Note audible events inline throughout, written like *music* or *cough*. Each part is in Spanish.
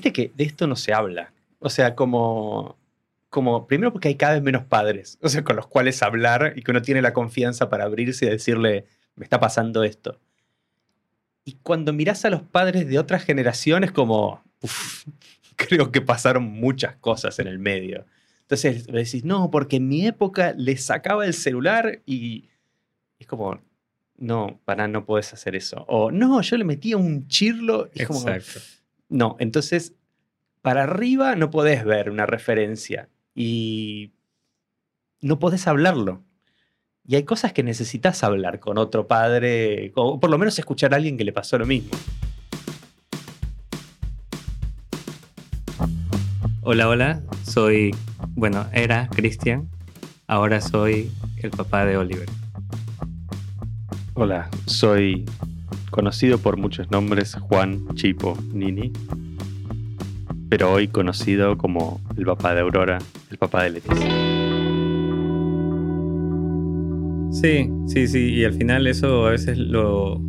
Viste que de esto no se habla. O sea, como, como, primero porque hay cada vez menos padres, o sea, con los cuales hablar y que uno tiene la confianza para abrirse y decirle, me está pasando esto. Y cuando mirás a los padres de otras generaciones, como, uf, *laughs* creo que pasaron muchas cosas en el medio. Entonces decís, no, porque en mi época le sacaba el celular y es como, no, para no puedes hacer eso. O no, yo le metía un chirlo. Y como, no, entonces para arriba no podés ver una referencia y no podés hablarlo. Y hay cosas que necesitas hablar con otro padre, o por lo menos escuchar a alguien que le pasó lo mismo. Hola, hola, soy, bueno, era Cristian, ahora soy el papá de Oliver. Hola, soy conocido por muchos nombres Juan Chipo Nini, pero hoy conocido como el papá de Aurora, el papá de Leticia. Sí, sí, sí, y al final eso a veces lo,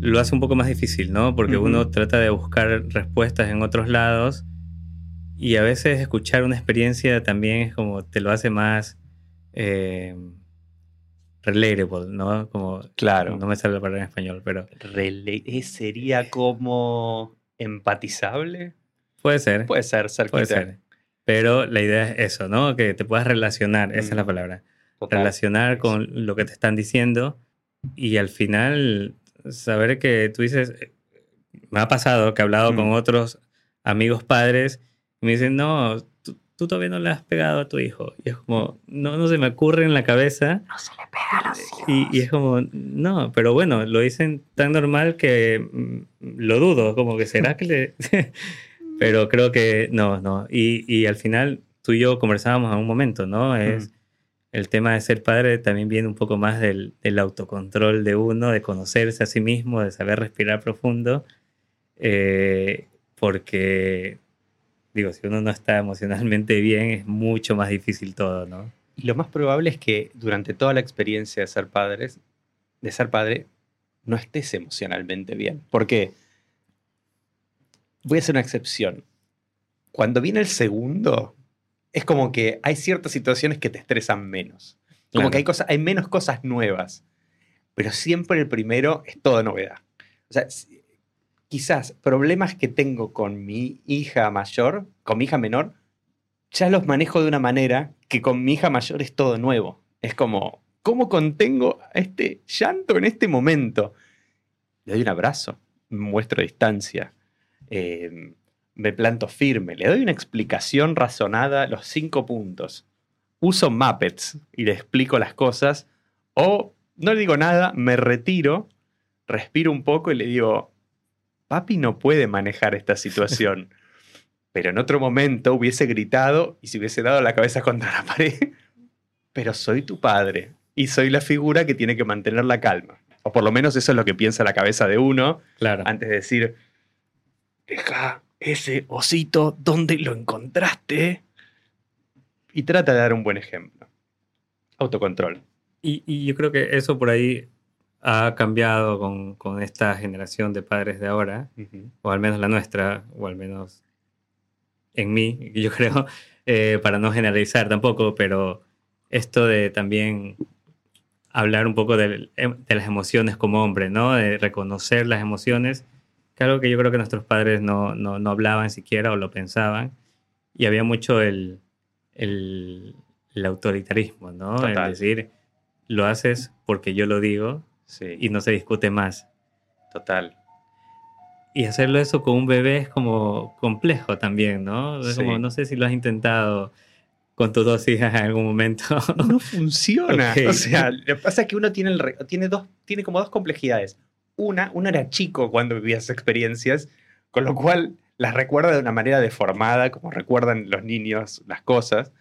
lo hace un poco más difícil, ¿no? Porque uno trata de buscar respuestas en otros lados y a veces escuchar una experiencia también es como te lo hace más... Eh, relatable, ¿no? Como, claro. No me sale la palabra en español, pero... ¿Sería como empatizable? Puede ser. Puede ser, ser Puede ser. Pero la idea es eso, ¿no? Que te puedas relacionar, esa es la mm. palabra. Relacionar con lo que te están diciendo y al final saber que tú dices, me ha pasado que he hablado con mm. otros amigos padres y me dicen, no, tú todavía no le has pegado a tu hijo. Y es como, no, no se me ocurre en la cabeza. No se le pega a los hijos. Y, es como, no, pero bueno, lo dicen tan normal que mm, lo dudo, como que será que le... *laughs* pero creo que no, no. Y, y, al final tú y yo conversábamos en un momento, ¿no? Es... El tema de ser padre también viene un poco más del, del, autocontrol de uno, de conocerse a sí mismo, de saber respirar profundo, eh, porque digo, si uno no está emocionalmente bien, es mucho más difícil todo, ¿no? Y lo más probable es que durante toda la experiencia de ser padres, de ser padre, no estés emocionalmente bien. ¿Por qué? Voy a hacer una excepción. Cuando viene el segundo, es como que hay ciertas situaciones que te estresan menos. Como que hay, cosas, hay menos cosas nuevas. Pero siempre el primero es toda novedad. O sea, quizás problemas que tengo con mi hija mayor, con mi hija menor, ya los manejo de una manera que con mi hija mayor es todo nuevo. Es como, ¿cómo contengo este llanto en este momento? Le doy un abrazo, muestro distancia, em, me planto firme, le doy una explicación razonada, los cinco puntos. Uso Muppets y le explico las cosas, o no le digo nada, me retiro, respiro un poco y le digo, papi no puede manejar esta *laughs* situación. Pero en otro momento hubiese gritado y se hubiese dado la cabeza contra la pared. *laughs* Pero soy tu padre y soy la figura que tiene que mantener la calma. O por lo menos eso es lo que piensa la cabeza de uno. Claro. Antes de decir, deja ese osito, ¿dónde lo encontraste? Y trata de dar un buen ejemplo. Autocontrol. Y, y yo creo que eso por ahí ha cambiado con, con, esta generación de padres de ahora, o al menos la nuestra, o al menos en mí, *laughs* yo creo, eh, para no generalizar tampoco, pero esto de también hablar un poco de, em, de, las emociones como hombre, ¿no? De reconocer las emociones, que algo que yo creo que nuestros padres no, no, no hablaban siquiera o lo pensaban, y había mucho el, el, el autoritarismo, ¿no? Es decir, lo haces porque yo lo digo, y no se discute más. Total. Y hacerlo eso con un bebé es como complejo también, ¿no? como, no sé si lo has intentado con tus dos hijas en algún momento. No funciona. *laughs* O sea, lo que pasa es que uno tiene, el, tiene, dos, tiene como dos complejidades. Una, uno era chico cuando vivía esas experiencias, con lo cual las recuerda de una manera deformada, como recuerdan los niños las cosas.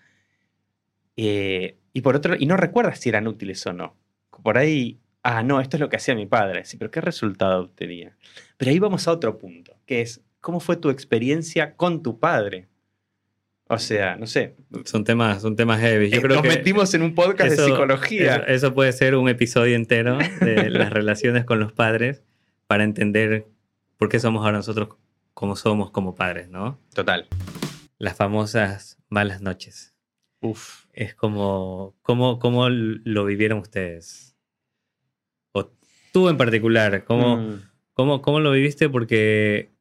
Eh, y por otro, y no recuerda si eran útiles o no. Por ahí ah, no, esto es lo que hacía mi padre. Sí, pero ¿qué resultado obtenía? Pero ahí vamos a otro punto, que es, ¿cómo fue tu experiencia con tu padre? O sea, no sé. Son temas, son temas heavy. Yo eh, creo nos metimos en un podcast de psicología. Eso, puede ser un episodio entero de *laughs* las relaciones con los padres para entender por qué somos ahora nosotros cómo somos como padres, ¿no? Total. Las famosas malas noches. Uf. Es como, ¿cómo, cómo lo vivieron ustedes? Tú en particular, ¿cómo, Mm, cómo, cómo lo viviste? Porque,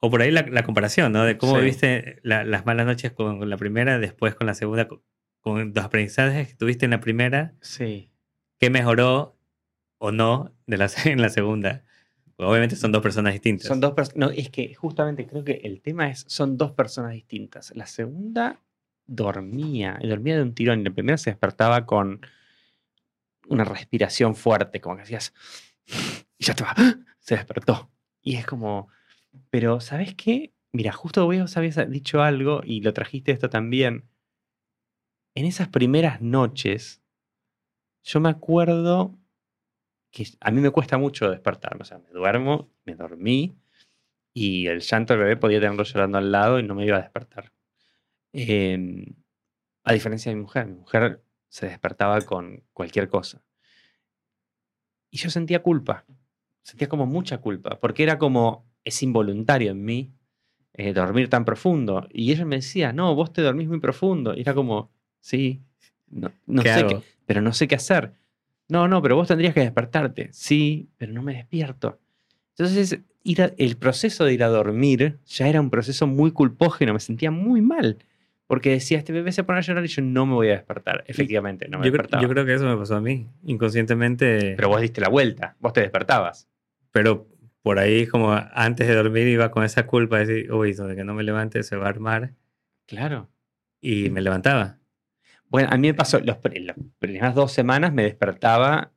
o por ahí la, la comparación, ¿no? De cómo Sí. viviste la- las malas noches con la primera, después con la segunda, con, los aprendizajes que tuviste en la primera, Sí. ¿qué mejoró o no de la, *laughs* en la segunda? Obviamente son dos personas distintas. Son dos personas. No, es que justamente creo que el tema es, son dos personas distintas. La segunda dormía, dormía de un tirón, y la primera se despertaba con una respiración fuerte, como que hacías, y ya estaba, se despertó. Y es como, pero ¿sabes qué? Mira, justo vos habías dicho algo y lo trajiste esto también. En esas primeras noches, yo me acuerdo que a mí me cuesta mucho despertarme. O sea, me duermo, me dormí y el llanto del bebé podía tenerlo llorando al lado y no me iba a despertar. Eh, a diferencia de mi mujer, mi mujer se despertaba con cualquier cosa. Y yo sentía culpa, sentía como mucha culpa, porque era como, es involuntario en mí eh, dormir tan profundo. Y ella me decía, no, vos te dormís muy profundo. Y era como, sí, no, no ¿Qué sé hago? qué, pero no sé qué hacer. No, no, pero vos tendrías que despertarte. Sí, pero no me despierto. Entonces, ir a- el proceso de ir a dormir ya era un proceso muy culpógeno, me sentía muy mal. Porque decía, este bebé se pone a llorar y yo no me voy a despertar. Efectivamente, no me yo, despertaba. yo creo que eso me pasó a mí, inconscientemente. Pero vos diste la vuelta, vos te despertabas. pero por ahí como antes de dormir iba con esa culpa de decir, uy, donde que no me levante se va a armar. Claro. Y me levantaba. Bueno, a mí me pasó, los, las primeras dos semanas me despertaba,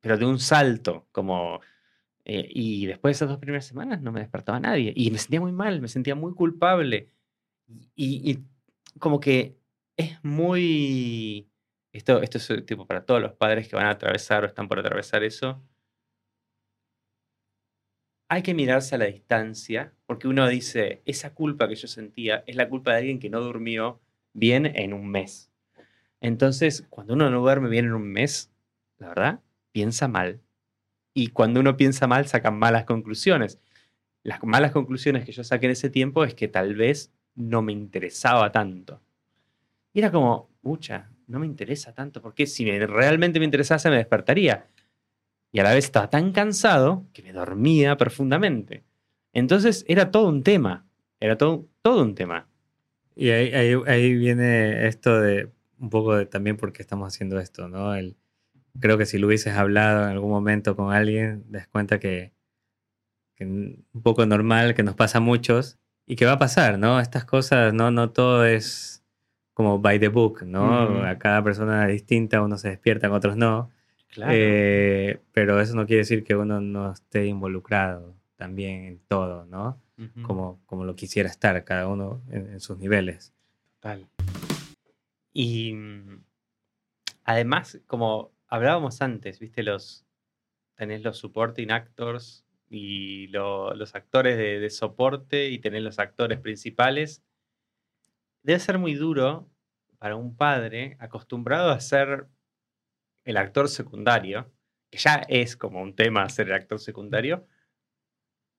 pero de un salto, como... eh, y después de esas dos primeras semanas no me despertaba nadie. Y me sentía muy mal, me sentía muy culpable. Y, y como que es muy... Esto, esto es eh, tipo para todos los padres que van a atravesar o están por atravesar eso. Hay que mirarse a la distancia, porque uno dice, esa culpa que yo sentía es la culpa de alguien que no durmió bien en un mes. Entonces, cuando uno no duerme bien en un mes, la verdad, piensa mal. Y cuando uno piensa mal, sacan malas conclusiones. Las malas conclusiones que yo saqué en ese tiempo es que tal vez no me interesaba tanto. Y era como, pucha, no me interesa tanto, porque si me- realmente me interesase me despertaría. Y a la vez estaba tan cansado que me dormía profundamente. Entonces era todo un tema, era todo, todo un tema. Y ahí, ahí, ahí viene esto de un poco de también por qué estamos haciendo esto, ¿no? El, creo que si lo hubieses hablado en algún momento con alguien, das cuenta que, que un poco normal, que nos pasa a muchos y que va a pasar, ¿no? Estas cosas, no, no todo es como by the book, ¿no? A cada persona es distinta, unos se despiertan, otros no. Claro. Eh, pero eso no quiere decir que uno no esté involucrado también en todo, ¿no? Como, como lo quisiera estar cada uno en- en sus niveles. Total. Y mm, además, como hablábamos antes, viste, los tenés los supporting actors y lo- los actores de, soporte y tenés los actores principales. Debe ser muy duro para un padre acostumbrado a ser el actor secundario, que ya es como un tema ser el actor secundario,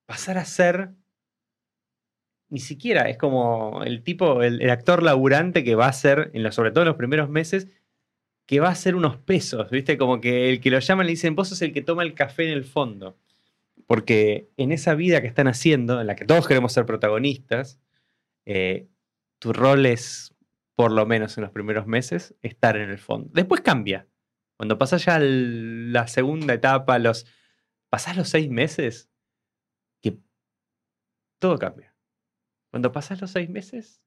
pasar a ser ni siquiera es como el tipo, el, actor laburante que va a ser, en los, sobre todo en los primeros meses, que va a hacer unos pesos, ¿viste? Como que el que lo llaman le dicen, vos sos el que toma el café en el fondo. Porque en esa vida que están haciendo, en la que todos queremos ser protagonistas, eh, tu rol es, por lo menos en los primeros meses, estar en el fondo. Después cambia. Cuando pasas ya la segunda etapa, los, pasás los seis meses, que todo cambia. Cuando pasas los seis meses,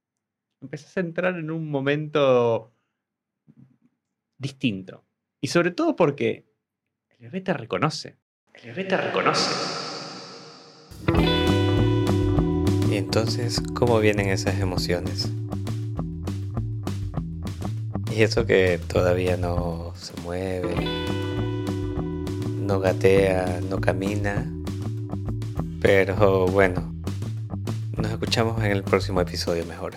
empezás a entrar en un momento distinto. Y sobre todo porque el bebé te reconoce. El bebé te reconoce. Y entonces, ¿cómo vienen esas emociones? Y eso que todavía no se mueve, no gatea, no camina. Pero bueno, nos escuchamos en el próximo episodio mejor.